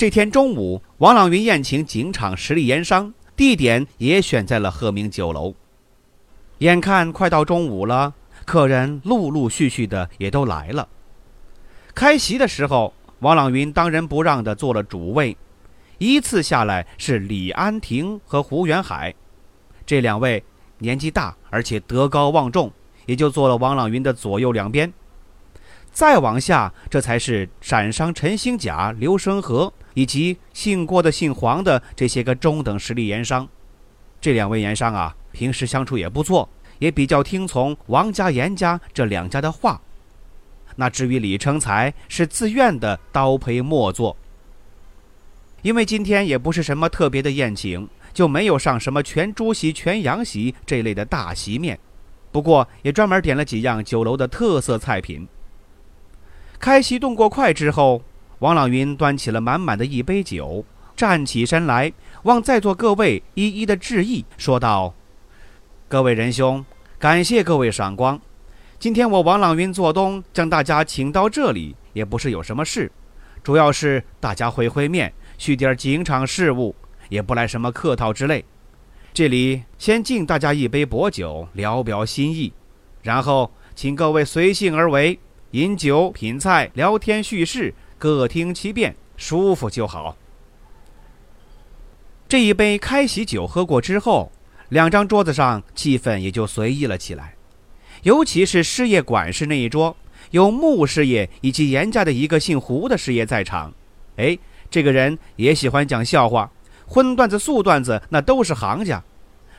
这天中午，王朗云宴请警场实力盐商，地点也选在了鹤鸣酒楼。眼看快到中午了，客人陆陆续续的也都来了。开席的时候，王朗云当仁不让的坐了主位，依次下来是李安亭和胡元海，这两位年纪大而且德高望重，也就坐了王朗云的左右两边。再往下，这才是陕商陈兴甲、刘生和。以及姓郭的、姓黄的这些个中等实力盐商，这两位盐商啊，平时相处也不错，也比较听从王家、严家这两家的话。那至于李成才，是自愿的刀陪末座。因为今天也不是什么特别的宴请，就没有上什么全猪席、全羊席这类的大席面。不过也专门点了几样酒楼的特色菜品。开席动过筷之后。王朗云端起了满满的一杯酒，站起身来，望在座各位一一的致意，说道：“各位仁兄，感谢各位赏光。今天我王朗云做东，将大家请到这里，也不是有什么事，主要是大家会会面，叙点警场事务，也不来什么客套之类。这里先敬大家一杯薄酒，聊表心意，然后请各位随性而为，饮酒、品菜、聊天、叙事。”各听其便，舒服就好。这一杯开喜酒喝过之后，两张桌子上气氛也就随意了起来。尤其是事业管事那一桌，有穆师爷以及严家的一个姓胡的师爷在场。哎，这个人也喜欢讲笑话，荤段子、素段子那都是行家。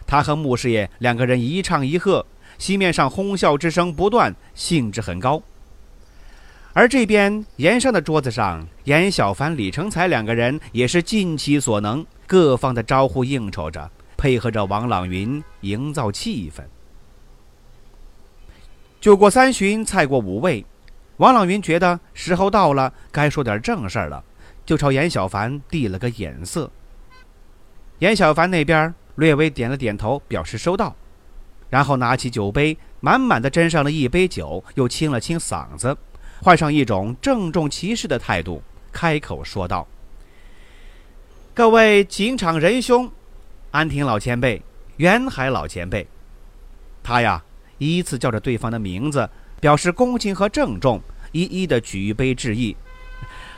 他和穆师爷两个人一唱一和，席面上哄笑之声不断，兴致很高。而这边盐商的桌子上，严小凡、李成才两个人也是尽其所能，各方的招呼应酬着，配合着王朗云营造气氛。酒过三巡，菜过五味，王朗云觉得时候到了，该说点正事儿了，就朝严小凡递了个眼色。严小凡那边略微点了点头，表示收到，然后拿起酒杯，满满的斟上了一杯酒，又清了清嗓子。换上一种郑重其事的态度，开口说道：“各位警场仁兄，安亭老前辈，元海老前辈。”他呀，依次叫着对方的名字，表示恭敬和郑重，一一的举杯致意。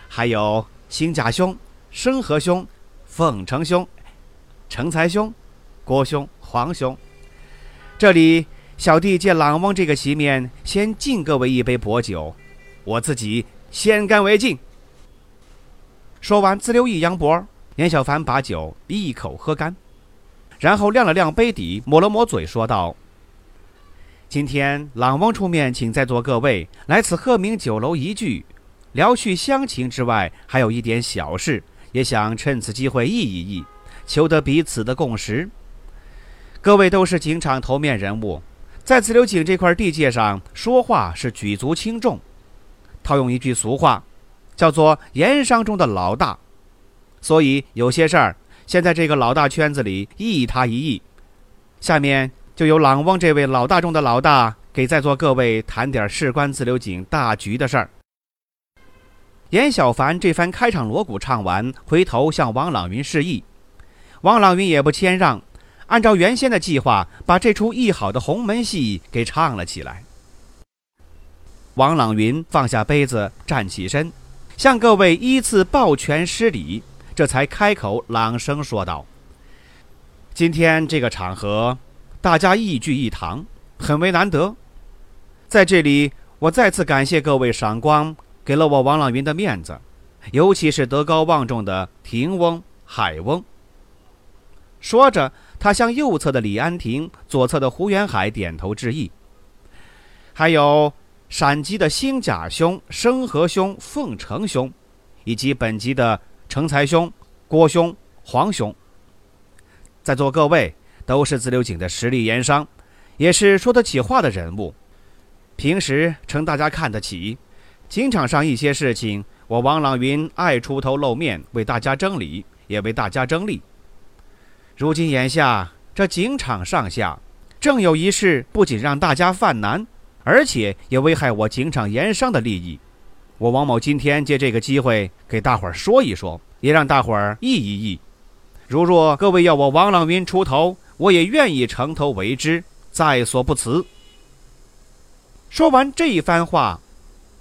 还有兴甲兄、生和兄、凤成兄、成才兄、郭兄、黄兄。这里小弟借朗翁这个席面，先敬各位一杯薄酒。我自己先干为敬。说完，自留一扬脖，严小凡把酒一口喝干，然后亮了亮杯底，抹了抹嘴，说道：“今天朗翁出面，请在座各位来此鹤鸣酒楼一聚，聊叙乡情之外，还有一点小事，也想趁此机会议一议，求得彼此的共识。各位都是警场头面人物，在自流井这块地界上说话是举足轻重。”套用一句俗话，叫做“盐商中的老大”，所以有些事儿，现在这个老大圈子里一他一议。下面就由朗翁这位老大中的老大，给在座各位谈点事关自流井大局的事儿。严小凡这番开场锣鼓唱完，回头向王朗云示意，王朗云也不谦让，按照原先的计划，把这出议好的鸿门戏给唱了起来。王朗云放下杯子，站起身，向各位依次抱拳施礼，这才开口朗声说道：“今天这个场合，大家一聚一堂，很为难得。在这里，我再次感谢各位赏光，给了我王朗云的面子，尤其是德高望重的亭翁、海翁。”说着，他向右侧的李安亭、左侧的胡元海点头致意，还有。陕籍的兴甲兄、生和兄、凤成兄，以及本籍的成才兄、郭兄、黄兄，在座各位都是自流井的实力盐商，也是说得起话的人物。平时称大家看得起，井场上一些事情，我王朗云爱出头露面，为大家争理，也为大家争利。如今眼下这井场上下，正有一事，不仅让大家犯难，而且也危害我井场盐商的利益。我王某今天借这个机会给大伙儿说一说，也让大伙儿议一议。如若各位要我王朗云出头，我也愿意城头为之，在所不辞。说完这一番话，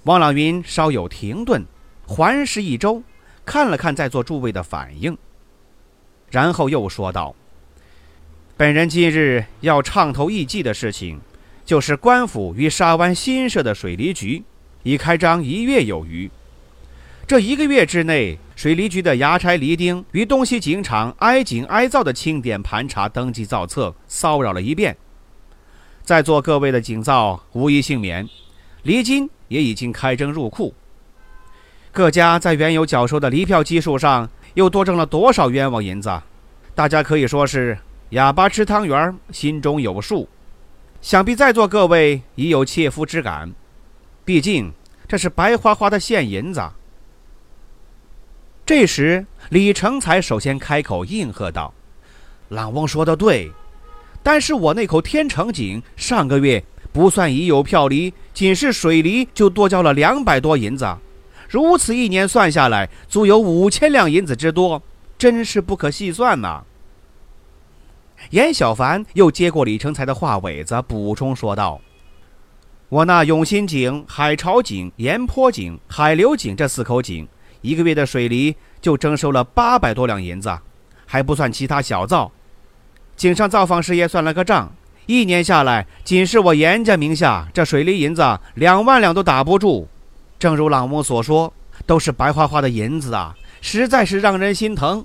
王朗云稍有停顿，环视一周，看了看在座诸位的反应，然后又说道：“本人今日要畅头议计的事情，就是官府于沙湾新设的水利局，已开张一月有余。这一个月之内，水利局的衙差黎丁于东西井场挨井挨灶的清点盘查、登记造册，骚扰了一遍。”在座各位的井灶无一幸免，离金也已经开征入库。各家在原有缴收的离票基数上又多挣了多少冤枉银子？大家可以说是哑巴吃汤圆，心中有数。想必在座各位已有切肤之感，毕竟这是白花花的现银子。这时，李成才首先开口应和道：“朗翁说的对。”但是我那口天成井上个月不算已有票梨，仅是水梨就多交了两百多银子，如此一年算下来，足有五千两银子之多，真是不可细算呐。严小凡又接过李成才的话尾子，补充说道：“我那永新井、海潮井、盐坡井、海流井这四口井，一个月的水梨就征收了八百多两银子，还不算其他小灶。”井上造访师爷算了个账，一年下来，仅是我严家名下这水利银子两万两都打不住。正如朗翁所说，都是白花花的银子啊，实在是让人心疼。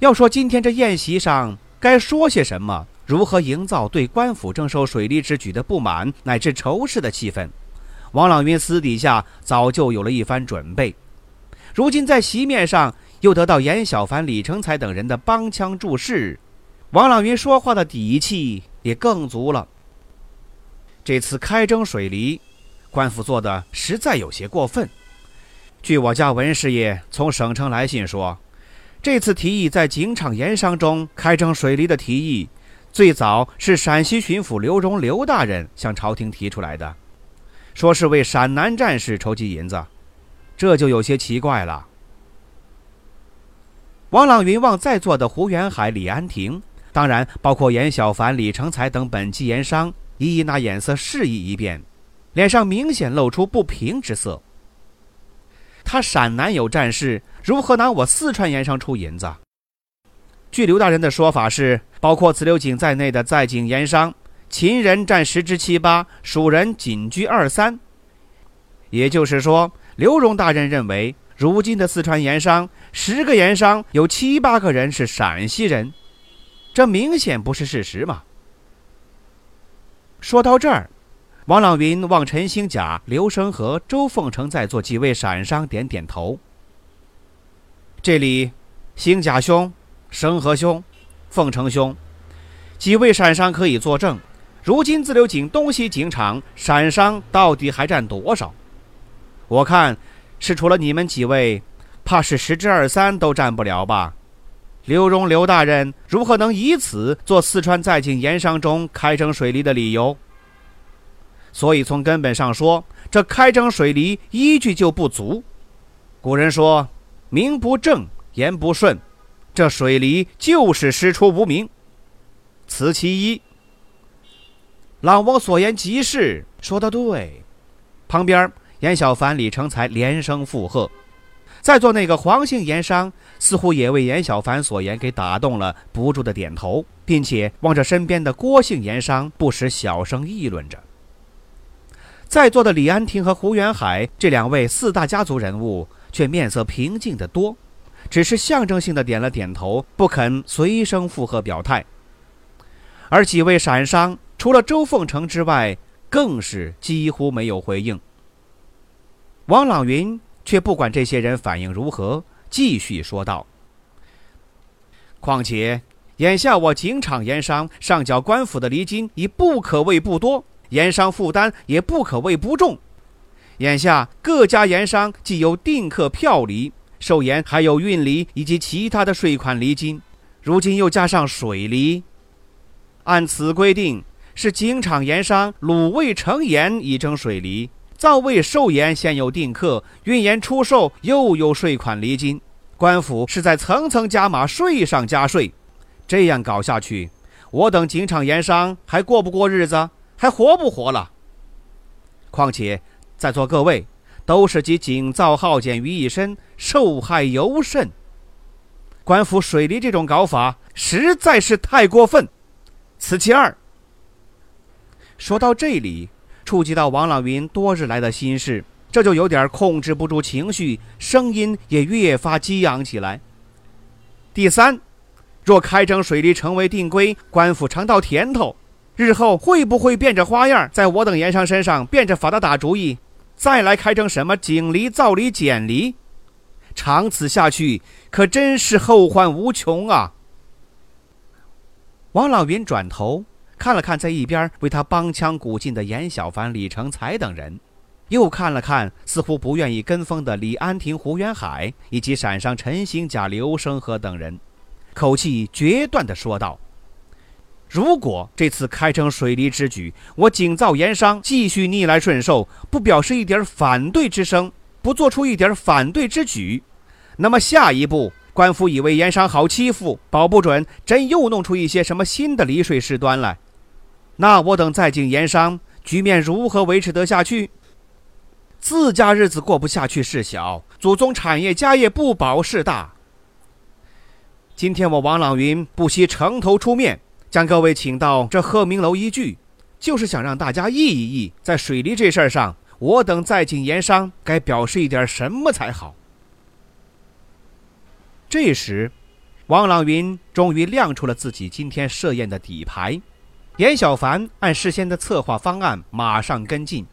要说今天这宴席上该说些什么，如何营造对官府征收水利之举的不满乃至仇视的气氛，王朗云私底下早就有了一番准备。如今在席面上又得到严小凡、李成才等人的帮腔助势，王朗云说话的底气也更足了。这次开征水利，官府做的实在有些过分。据我家文师爷从省城来信说，这次提议在井场盐商中开征水利的提议，最早是陕西巡抚刘荣刘大人向朝廷提出来的，说是为陕南战士筹集银子。这就有些奇怪了。王朗云望在座的胡元海、李安亭，当然包括严小凡、李成才等本级盐商，一一拿眼色示意一遍，脸上明显露出不平之色。他陕南有战事，如何拿我四川盐商出银子？据刘大人的说法是，包括自流井在内的在井盐商，秦人占十之七八，蜀人仅居二三。也就是说。刘荣大人认为，如今的四川盐商，十个盐商有七八个人是陕西人，这明显不是事实嘛。说到这儿，王朗云望陈兴甲、刘生和、周凤成在座几位陕商点点头。这里，兴甲兄、生和兄、凤成兄几位陕商可以作证，如今自流井东西井场陕商到底还占多少？我看，是除了你们几位，怕是十之二三都占不了吧？刘荣刘大人如何能以此做四川在井盐商中开征水利的理由？所以从根本上说，这开征水利依据就不足。古人说：“名不正言不顺”，这水利就是师出无名。此其一。老翁所言极是，说得对。旁边。严小凡、李成才连声附和。在座那个黄姓盐商似乎也为严小凡所言给打动了，不住的点头，并且望着身边的郭姓盐商，不时小声议论着。在座的李安亭和胡元海这两位四大家族人物却面色平静得多，只是象征性的点了点头，不肯随声附和表态。而几位闪商，除了周凤成之外，更是几乎没有回应。王朗云却不管这些人反应如何，继续说道：“况且，眼下我景场盐商上缴官府的厘金已不可谓不多。”盐商负担也不可谓不重，眼下各家盐商既有定客票厘、售盐，还有运厘以及其他的税款厘金，如今又加上水厘，按此规定，是井厂盐商卤味成盐已征水厘，造味寿盐现有定客，运盐出售又有税款厘金，官府是在层层加码税上加税，这样搞下去，我等井厂盐商还过不过日子？还活不活了？况且在座各位都是集景造浩简于一身，受害尤甚。官府水利这种搞法实在是太过分。此其二。说到这里，触及到王朗云多日来的心事，这就有点控制不住情绪，声音也越发激昂起来。第三，若开征水利成为定规，官府尝到甜头。日后会不会变着花样在我等盐商身上变着法的打主意，再来开征什么井离、造离、减离？长此下去，可真是后患无穷啊！王老云转头看了看在一边为他帮腔鼓劲的严小凡、李成才等人，又看了看似乎不愿意跟风的李安亭、胡元海以及陕上陈兴甲、刘生和等人，口气决断地说道。如果这次开征水利之举，我景造盐商继续逆来顺受，不表示一点反对之声，不做出一点反对之举，那么下一步官府以为盐商好欺负，保不准真又弄出一些什么新的离税事端来，那我等在景盐商局面如何维持得下去？自家日子过不下去是小，祖宗产业家业不保是大。今天我王朗云不惜城头出面。将各位请到这鹤鸣楼一聚，就是想让大家议一议，在水利这事儿上，我等在井盐商该表示一点什么才好。这时，王朗云终于亮出了自己今天设宴的底牌。严小凡按事先的策划方案马上跟进，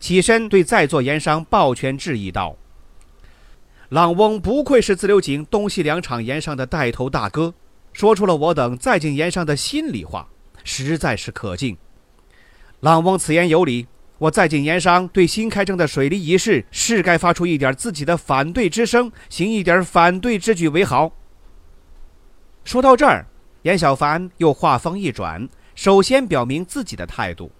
起身对在座盐商抱拳致意道：“朗翁不愧是自流井东西两厂盐商的带头大哥。”说出了我等在景言上的心里话，实在是可敬。朗翁此言有理，我在景盐商对新开征的水利仪式是该发出一点自己的反对之声，行一点反对之举为好。说到这儿，严小凡又话锋一转，首先表明自己的态度：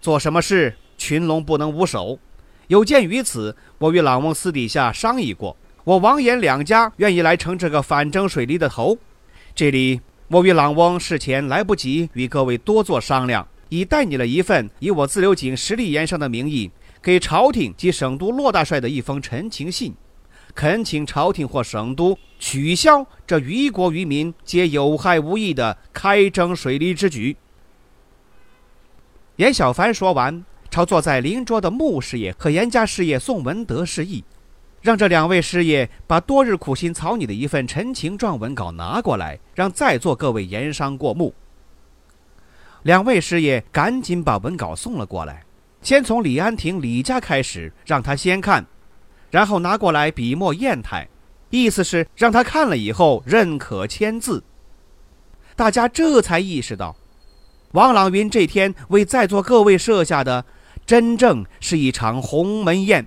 做什么事，群龙不能无首。有鉴于此，我与朗翁私底下商议过。我王岩两家愿意来承这个反征水利的头，这里我与朗翁事前来不及与各位多做商量，已代拟了一份以我自流井实力盐商的名义给朝廷及省都骆大帅的一封陈情信，恳请朝廷或省都取消这于国于民皆有害无益的开征水利之举。严小凡说完，朝坐在邻桌的穆师爷和严家师爷宋文德示意。让这两位师爷把多日苦心草拟的一份陈情状文稿拿过来，让在座各位盐商过目。两位师爷赶紧把文稿送了过来，先从李安亭李家开始，让他先看，然后拿过来笔墨砚台，意思是让他看了以后认可签字。大家这才意识到，王朗云这天为在座各位设下的，真正是一场鸿门宴。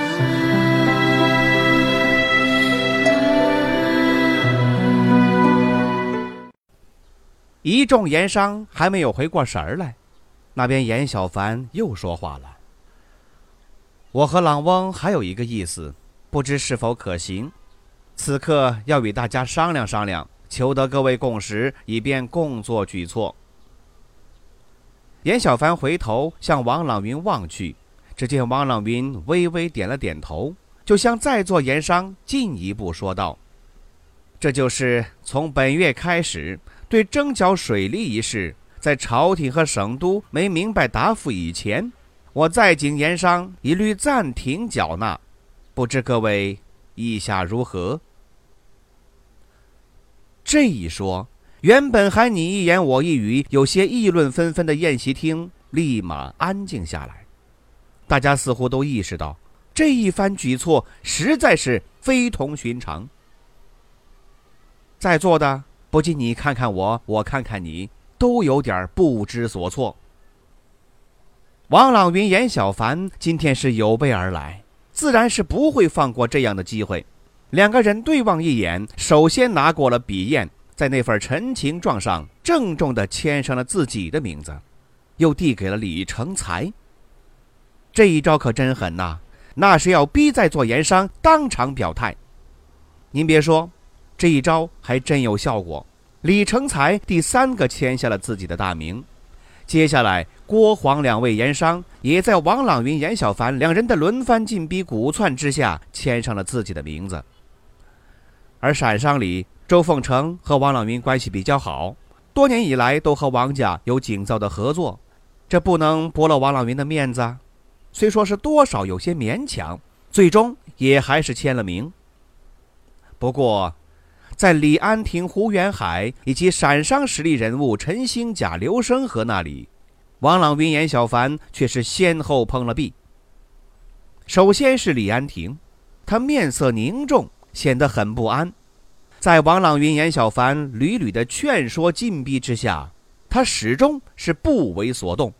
一众盐商还没有回过神儿来，那边严小凡又说话了：“我和朗翁还有一个意思，不知是否可行。此刻要与大家商量商量，求得各位共识，以便共作举措。”严小凡回头向王朗云望去，只见王朗云微微点了点头，就向在座盐商进一步说道：“这就是从本月开始，对征缴水利一事，在朝廷和省都没明白答复以前，我在京盐商一律暂停缴纳。不知各位意下如何？”这一说。原本还你一言我一语、有些议论纷纷的宴席厅，立马安静下来。大家似乎都意识到，这一番举措实在是非同寻常。在座的不仅你看看我，我看看你，都有点不知所措。王朗云、严小凡今天是有备而来，自然是不会放过这样的机会。两个人对望一眼，首先拿过了笔砚。在那份陈情状上郑重地签上了自己的名字，又递给了李成才。这一招可真狠呐！那是要逼在座盐商当场表态。您别说，这一招还真有效果。李成才第三个签下了自己的大名。接下来，郭黄两位盐商也在王朗云、严小凡两人的轮番进逼鼓窜之下签上了自己的名字。而陕商里。周凤成和王朗云关系比较好，多年以来都和王家有紧造的合作，这不能驳了王朗云的面子。虽说是多少有些勉强，最终也还是签了名。不过，在李安亭、胡元海以及陕商实力人物陈兴甲、刘生和那里，王朗云、严小凡却是先后碰了壁。首先是李安亭，他面色凝重，显得很不安。在王朗云、严小凡屡屡的劝说、禁逼之下，他始终是不为所动。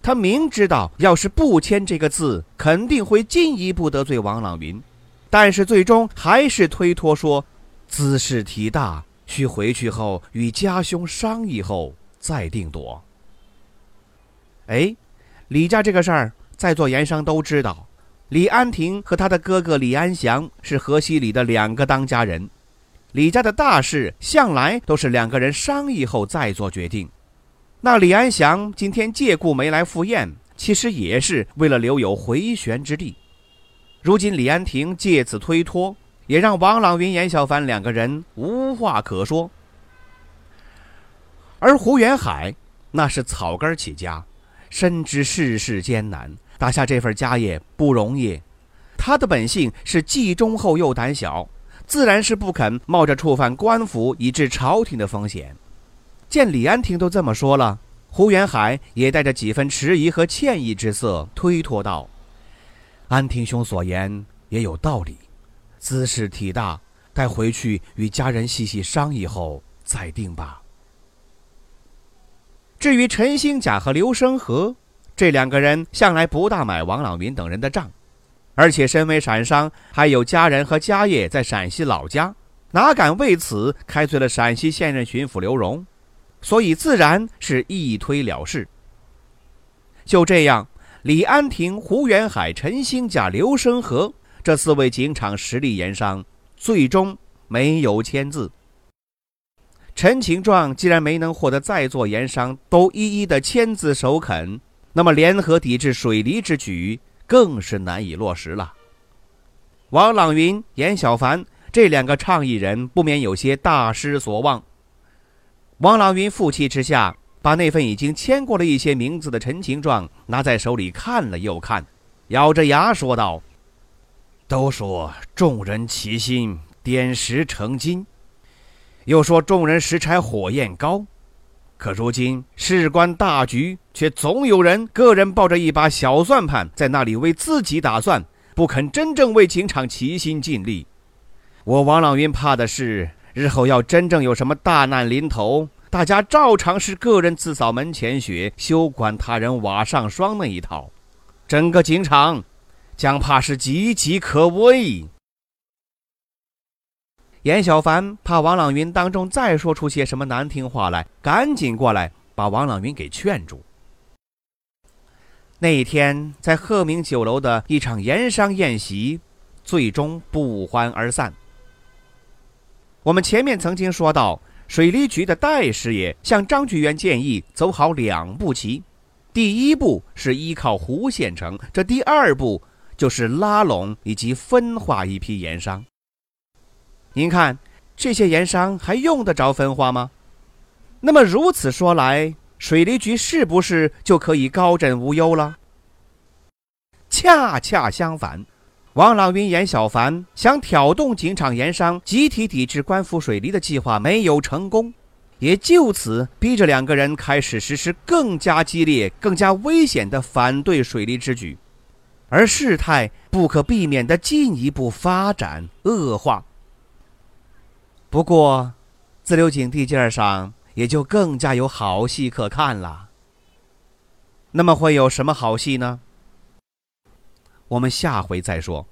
他明知道，要是不签这个字，肯定会进一步得罪王朗云，但是最终还是推脱说，兹事体大，需回去后与家兄商议后再定夺。哎，李家这个事儿，在座盐商都知道，李安亭和他的哥哥李安祥是河西里的两个当家人。李家的大事向来都是两个人商议后再做决定。那李安祥今天借故没来赴宴，其实也是为了留有回旋之地。如今李安亭借此推脱，也让王朗云、严小凡两个人无话可说。而胡元海那是草根起家，深知世事艰难，打下这份家业不容易。他的本性是既忠厚又胆小。自然是不肯冒着触犯官府以致朝廷的风险。见李安亭都这么说了，胡元海也带着几分迟疑和歉意之色，推脱道：“安亭兄所言也有道理，兹事体大，待回去与家人细细商议后再定吧。”至于陈兴甲和刘生和这两个人，向来不大买王朗云等人的账。而且身为陕商，还有家人和家业在陕西老家，哪敢为此开罪了陕西现任巡抚刘荣？所以自然是一推了事。就这样，李安亭、胡元海、陈兴甲、刘生和这四位警场实力盐商，最终没有签字。陈情状既然没能获得在座盐商都一一的签字首肯，那么联合抵制水利之举。更是难以落实了。王朗云、严小凡这两个倡议人不免有些大失所望。王朗云负气之下，把那份已经签过了一些名字的陈情状拿在手里看了又看，咬着牙说道：“都说众人齐心，点石成金，又说众人拾柴火焰高。”可如今事关大局，却总有人个人抱着一把小算盘，在那里为自己打算，不肯真正为警场齐心尽力。我王朗云怕的是，日后要真正有什么大难临头，大家照常是个人自扫门前雪，休管他人瓦上霜那一套，整个警场将怕是岌岌可危。严小凡怕王朗云当众再说出些什么难听话来，赶紧过来把王朗云给劝住。那一天，在鹤鸣酒楼的一场盐商宴席，最终不欢而散。我们前面曾经说到，水利局的戴师爷向张局员建议走好两步棋，第一步是依靠胡县城，这第二步就是拉拢以及分化一批盐商。您看，这些盐商还用得着分化吗？那么如此说来，水利局是不是就可以高枕无忧了？恰恰相反，王朗云、严小凡想挑动警场盐商集体抵制官府水利的计划没有成功，也就此逼着两个人开始实施更加激烈、更加危险的反对水利之举，而事态不可避免的进一步发展恶化。不过，自流井地界上也就更加有好戏可看了。那么会有什么好戏呢？我们下回再说。